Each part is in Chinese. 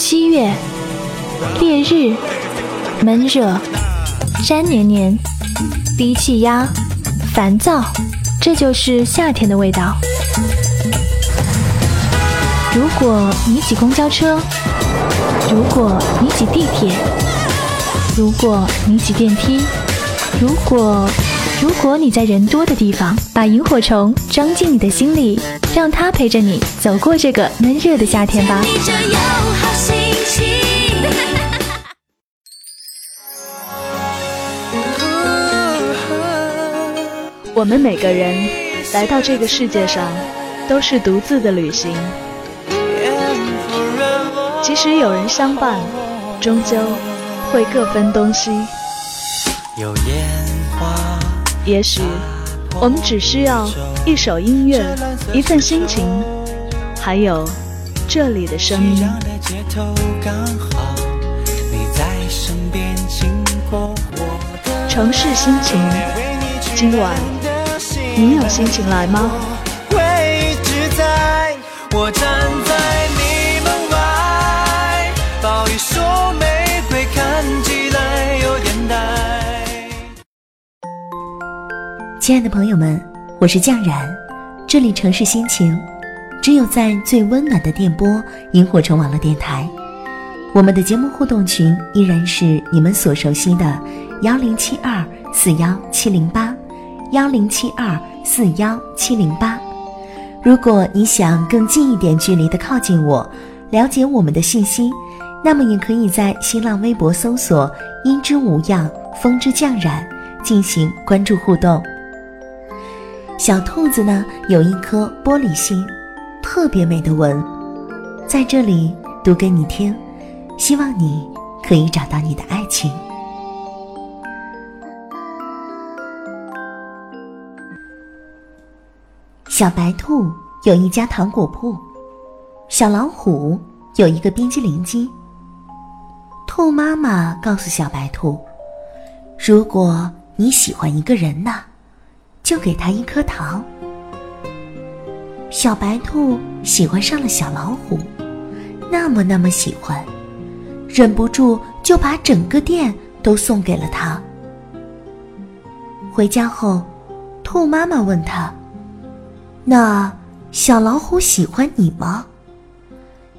七月，烈日，闷热，山黏黏，低气压，烦躁，这就是夏天的味道。如果你挤公交车，如果你挤地铁，如果你挤电梯，如果如果你在人多的地方，把萤火虫装进你的心里，让它陪着你走过这个闷热的夏天吧。我们每个人来到这个世界上，都是独自的旅行。即使有人相伴，终究会各分东西。有烟花。也许我们只需要一首音乐，一份心情，还有这里的声音。城市心情，今晚你有心情来吗？亲爱的朋友们，我是酱然，这里城市心情，只有在最温暖的电波萤火虫网络电台，我们的节目互动群依然是你们所熟悉的幺零七二四幺七零八幺零七二四幺七零八。如果你想更近一点距离的靠近我，了解我们的信息，那么也可以在新浪微博搜索“音之无恙，风之酱染”进行关注互动。小兔子呢，有一颗玻璃心，特别美的吻，在这里读给你听，希望你可以找到你的爱情。小白兔有一家糖果铺，小老虎有一个冰激凌机。兔妈妈告诉小白兔：“如果你喜欢一个人呢？”就给他一颗糖。小白兔喜欢上了小老虎，那么那么喜欢，忍不住就把整个店都送给了他。回家后，兔妈妈问他：“那小老虎喜欢你吗？”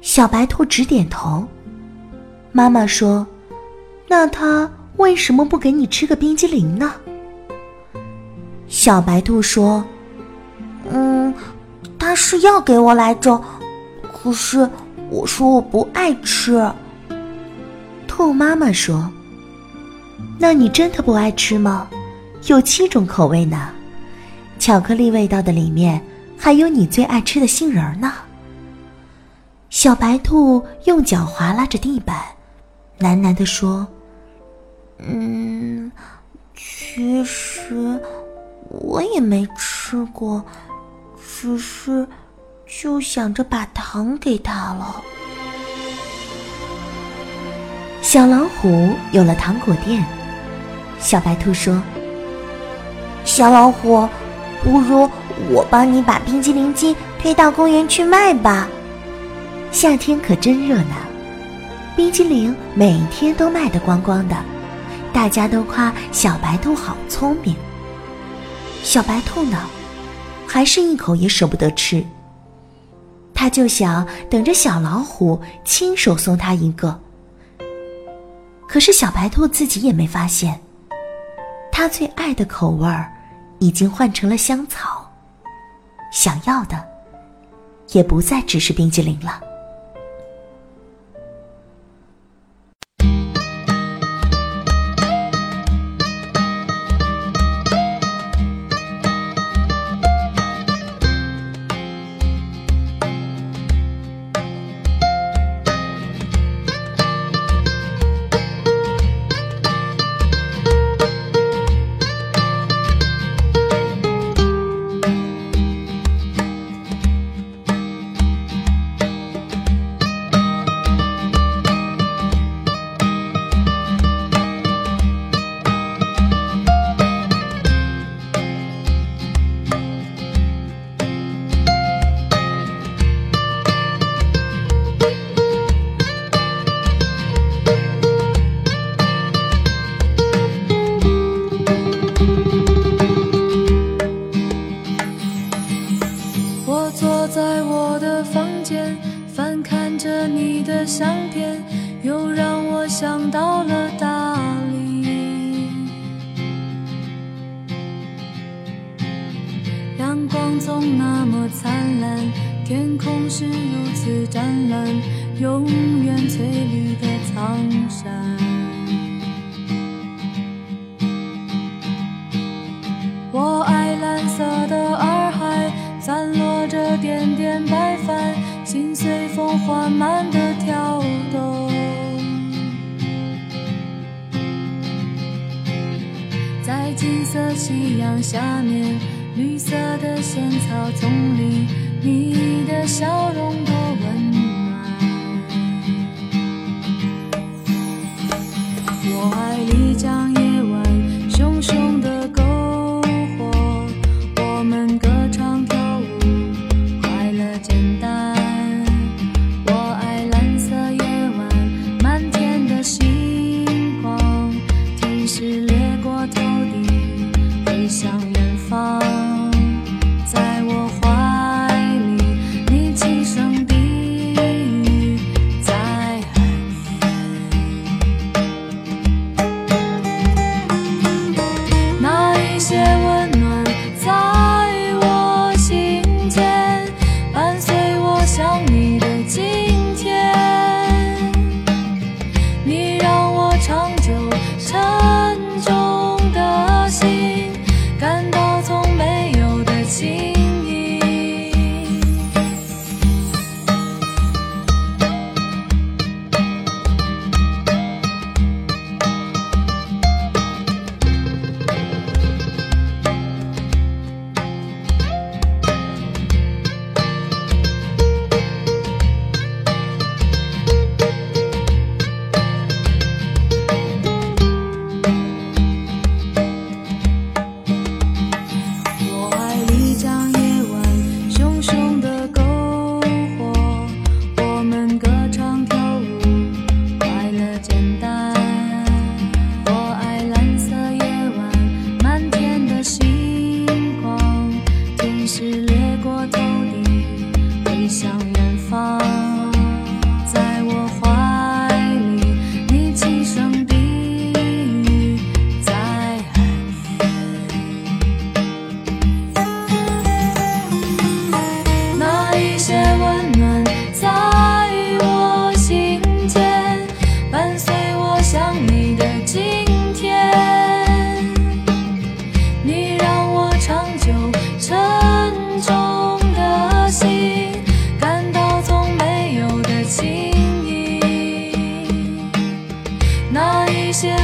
小白兔直点头。妈妈说：“那他为什么不给你吃个冰激凌呢？”小白兔说：“嗯，他是要给我来着，可是我说我不爱吃。”兔妈妈说：“那你真的不爱吃吗？有七种口味呢，巧克力味道的里面还有你最爱吃的杏仁呢。”小白兔用脚划拉着地板，喃喃地说：“嗯，其实……”我也没吃过，只是就想着把糖给他了。小老虎有了糖果店，小白兔说：“小老虎，不如我帮你把冰激凌机推到公园去卖吧。夏天可真热闹，冰激凌每天都卖得光光的，大家都夸小白兔好聪明。”小白兔呢，还是一口也舍不得吃。他就想等着小老虎亲手送他一个。可是小白兔自己也没发现，他最爱的口味儿已经换成了香草，想要的也不再只是冰激凌了。色夕阳下面，绿色的仙草丛里，你的笑容多温暖。那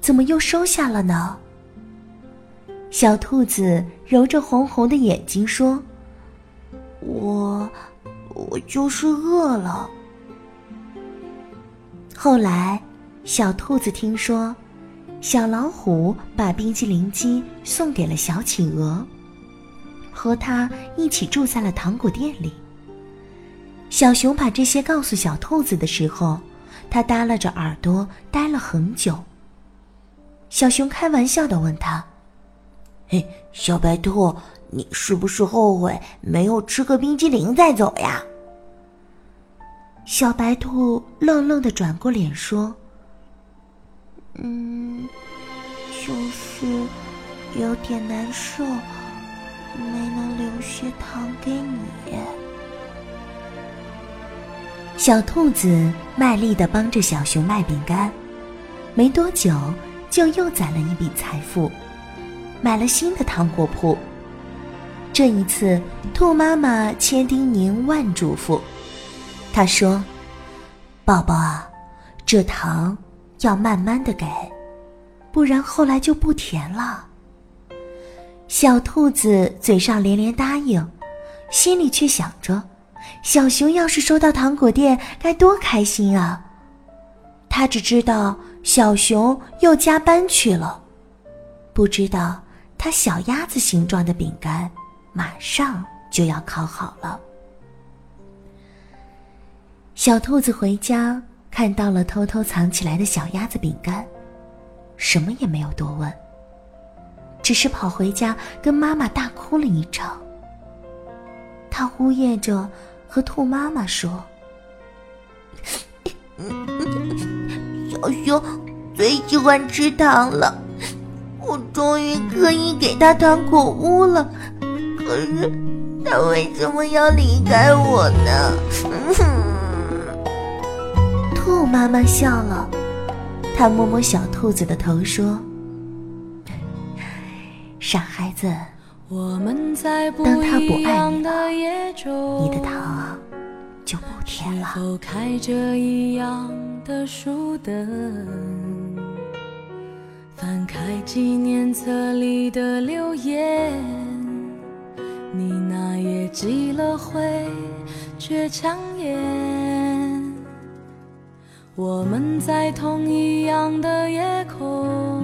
怎么又收下了呢？”小兔子揉着红红的眼睛说：“我，我就是饿了。”后来，小兔子听说，小老虎把冰激凌机送给了小企鹅，和他一起住在了糖果店里。小熊把这些告诉小兔子的时候，它耷拉着耳朵呆了很久。小熊开玩笑的问他：“嘿，小白兔，你是不是后悔没有吃个冰激凌再走呀？小白兔愣愣的转过脸说：“嗯，就是有点难受，没能留些糖给你。”小兔子卖力的帮着小熊卖饼干，没多久就又攒了一笔财富，买了新的糖果铺。这一次，兔妈妈千叮咛万嘱咐。她说：“宝宝啊，这糖要慢慢的给，不然后来就不甜了。”小兔子嘴上连连答应，心里却想着：小熊要是收到糖果店，该多开心啊！他只知道小熊又加班去了，不知道他小鸭子形状的饼干马上就要烤好了。小兔子回家看到了偷偷藏起来的小鸭子饼干，什么也没有多问，只是跑回家跟妈妈大哭了一场。他呜咽着和兔妈妈说：“小熊最喜欢吃糖了，我终于可以给他糖果屋了。可是他为什么要离开我呢？”嗯 兔妈妈笑了，她摸摸小兔子的头说：“傻孩子，当他不爱你了，你的糖啊就不甜了。”的书灯？翻开纪念册里的留言，你那页积了灰却抢眼。我们在同一样的夜空，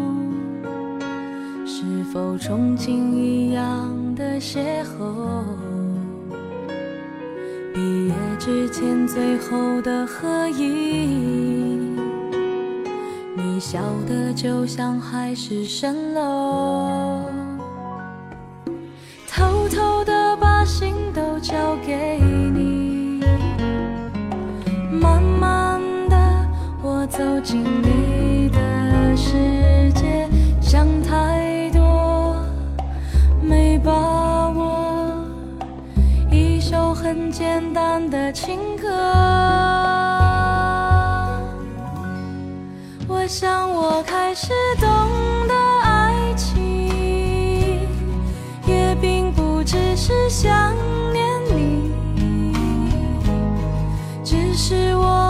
是否憧憬一样的邂逅？之前最后的合影，你笑得就像海市蜃楼，偷偷的把心都交给的情歌。我想我开始懂得爱情，也并不只是想念你，只是我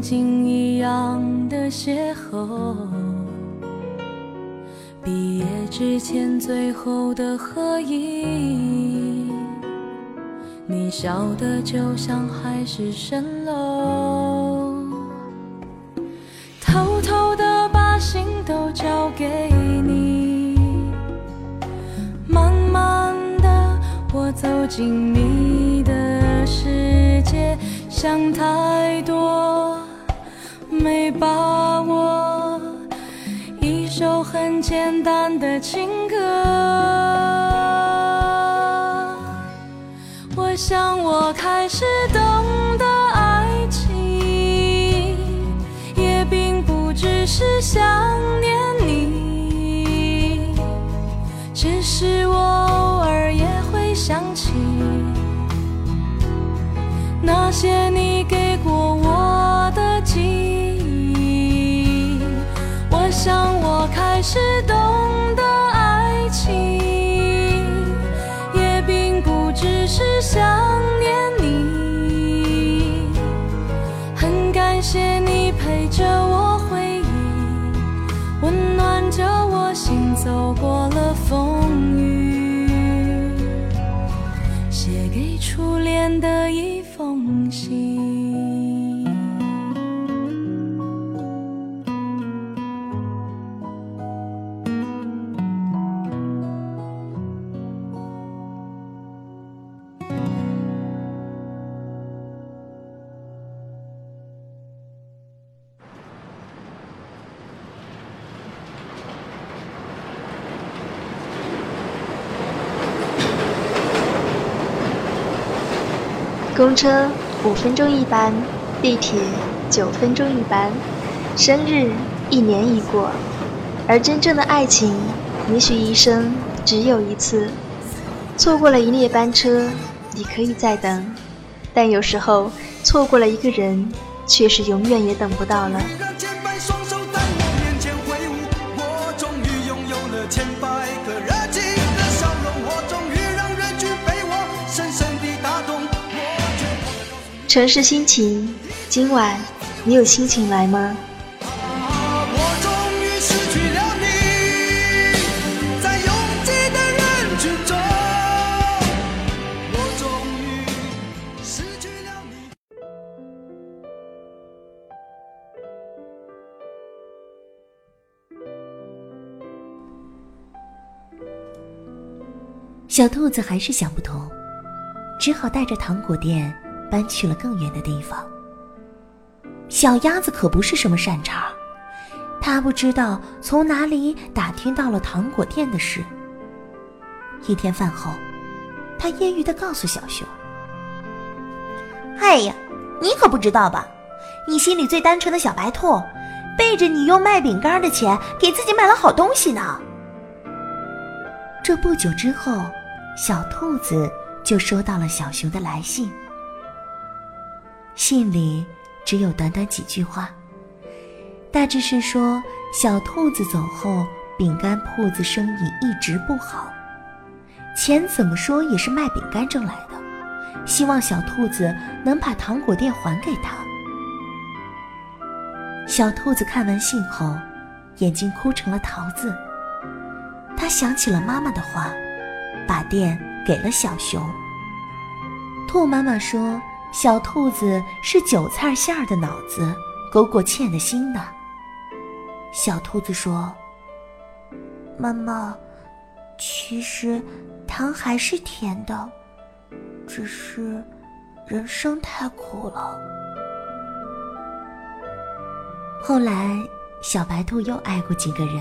否憧憬一样的邂逅？毕业之前最后的合影，你笑得就像海市蜃楼，偷偷的把心都交给你。慢慢的，我走进你一首很简单的情歌，我想我开始懂得爱情，也并不只是想念你。只是我偶尔也会想起那些你给初恋的一封信。公车五分钟一班，地铁九分钟一班，生日一年一过，而真正的爱情，也许一生只有一次。错过了一列班车，你可以再等，但有时候错过了一个人，却是永远也等不到了。千百双手在我面前挥舞，我终于拥有了千百个人城市心情，今晚你有心情来吗？小兔子还是想不通，只好带着糖果店搬去了更远的地方。小鸭子可不是什么善茬，它不知道从哪里打听到了糖果店的事。一天饭后，它揶揄的告诉小熊：“哎呀，你可不知道吧？你心里最单纯的小白兔，背着你用卖饼干的钱给自己买了好东西呢。”这不久之后，小兔子就收到了小熊的来信。信里只有短短几句话，大致是说小兔子走后，饼干铺子生意一直不好，钱怎么说也是卖饼干挣来的，希望小兔子能把糖果店还给他。小兔子看完信后，眼睛哭成了桃子。他想起了妈妈的话，把店给了小熊。兔妈妈说：“小兔子是韭菜馅儿的脑子，勾过芡的心呢。”小兔子说：“妈妈，其实糖还是甜的，只是人生太苦了。”后来，小白兔又爱过几个人。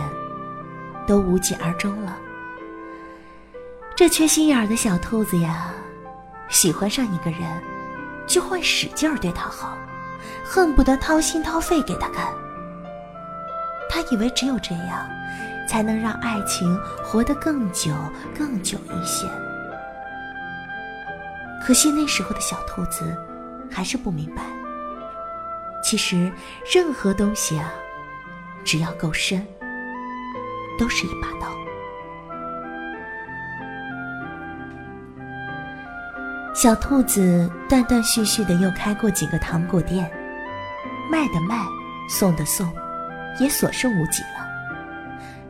都无疾而终了。这缺心眼儿的小兔子呀，喜欢上一个人，就会使劲儿对他好，恨不得掏心掏肺给他看。他以为只有这样，才能让爱情活得更久、更久一些。可惜那时候的小兔子还是不明白，其实任何东西啊，只要够深。都是一把刀。小兔子断断续续的又开过几个糖果店，卖的卖，送的送，也所剩无几了。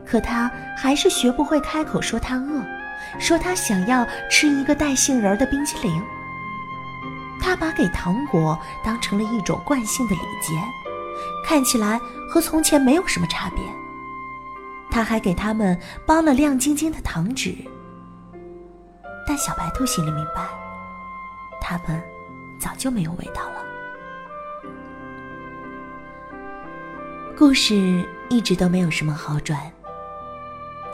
可他还是学不会开口说他饿，说他想要吃一个带杏仁的冰淇淋。他把给糖果当成了一种惯性的礼节，看起来和从前没有什么差别。他还给他们包了亮晶晶的糖纸，但小白兔心里明白，他们早就没有味道了。故事一直都没有什么好转，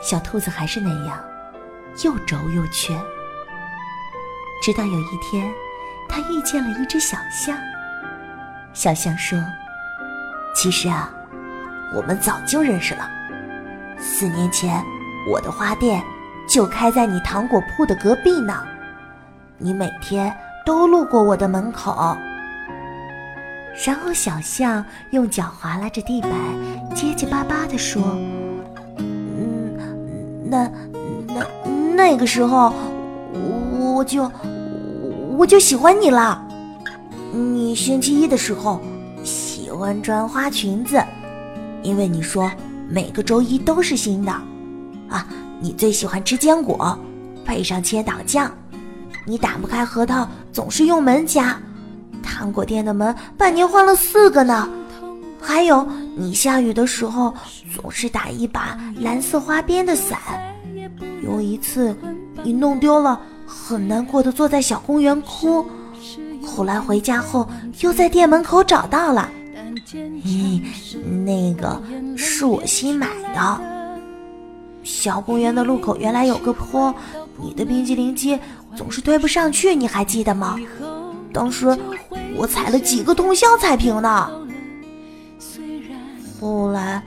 小兔子还是那样，又轴又缺。直到有一天，他遇见了一只小象。小象说：“其实啊，我们早就认识了。”四年前，我的花店就开在你糖果铺的隔壁呢。你每天都路过我的门口。然后小象用脚划拉着地板，结结巴巴地说：“嗯，那那那个时候，我就我就喜欢你了。你星期一的时候喜欢穿花裙子，因为你说每个周一都是新的。啊，你最喜欢吃坚果，配上千岛酱。你打不开核桃，总是用门夹。”糖果店的门半年换了四个呢，还有你下雨的时候总是打一把蓝色花边的伞。有一次你弄丢了，很难过的坐在小公园哭。后来回家后又在店门口找到了，咦，那个是我新买的。小公园的路口原来有个坡，你的冰激凌机总是推不上去，你还记得吗？当时我踩了几个通宵才平呢。后来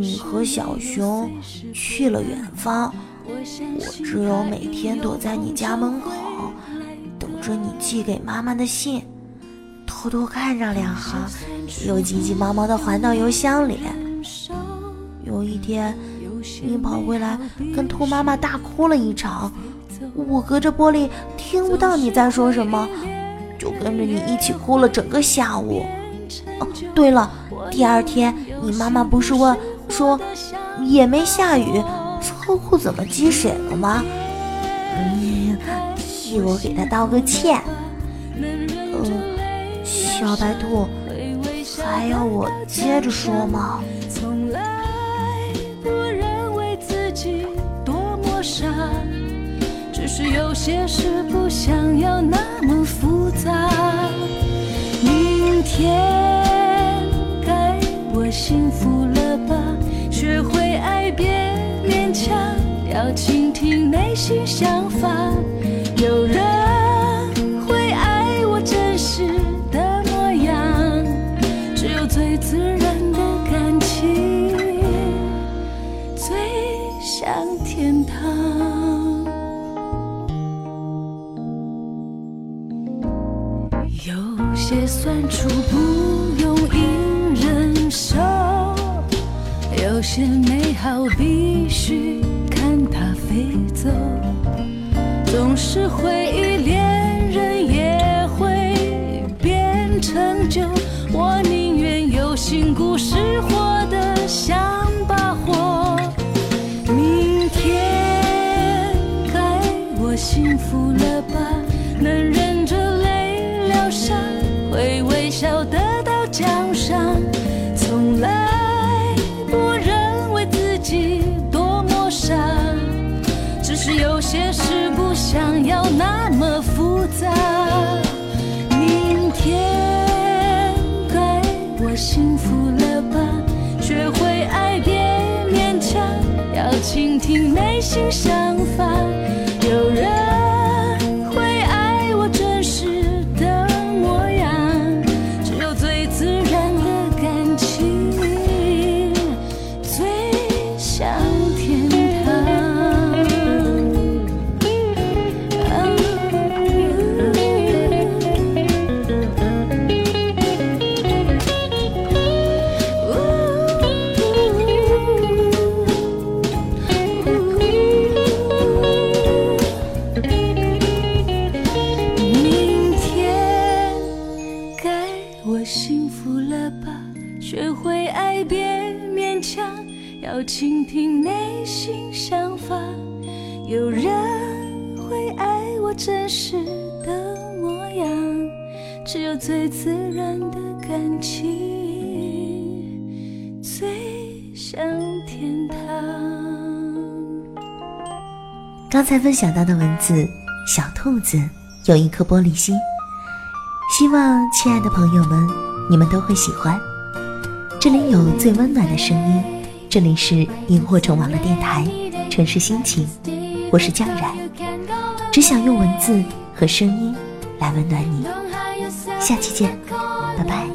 你和小熊去了远方，我只有每天躲在你家门口，等着你寄给妈妈的信，偷偷看上两行，又急急忙忙的还到邮箱里。有一天，你跑回来跟兔妈妈大哭了一场，我隔着玻璃听不到你在说什么。就跟着你一起哭了整个下午。哦，对了，第二天你妈妈不是问说也没下雨，车库怎么积水了吗？嗯，替我给她道个歉。嗯，小白兔，还要我接着说吗？是有些事不想要那么复杂。明天该我幸福了吧？学会爱别勉强，要倾听内心想法。有人酸楚不用硬忍受，有些美好必须看它飞走。总是回忆，恋人也会变成旧。我宁愿有新故事，活得像把火。明天该我幸福了吧？能忍着内刚才分享到的文字，小兔子有一颗玻璃心，希望亲爱的朋友们，你们都会喜欢。这里有最温暖的声音。这里是萤火虫网络电台，城市心情，我是江然，只想用文字和声音来温暖你。下期见，拜拜。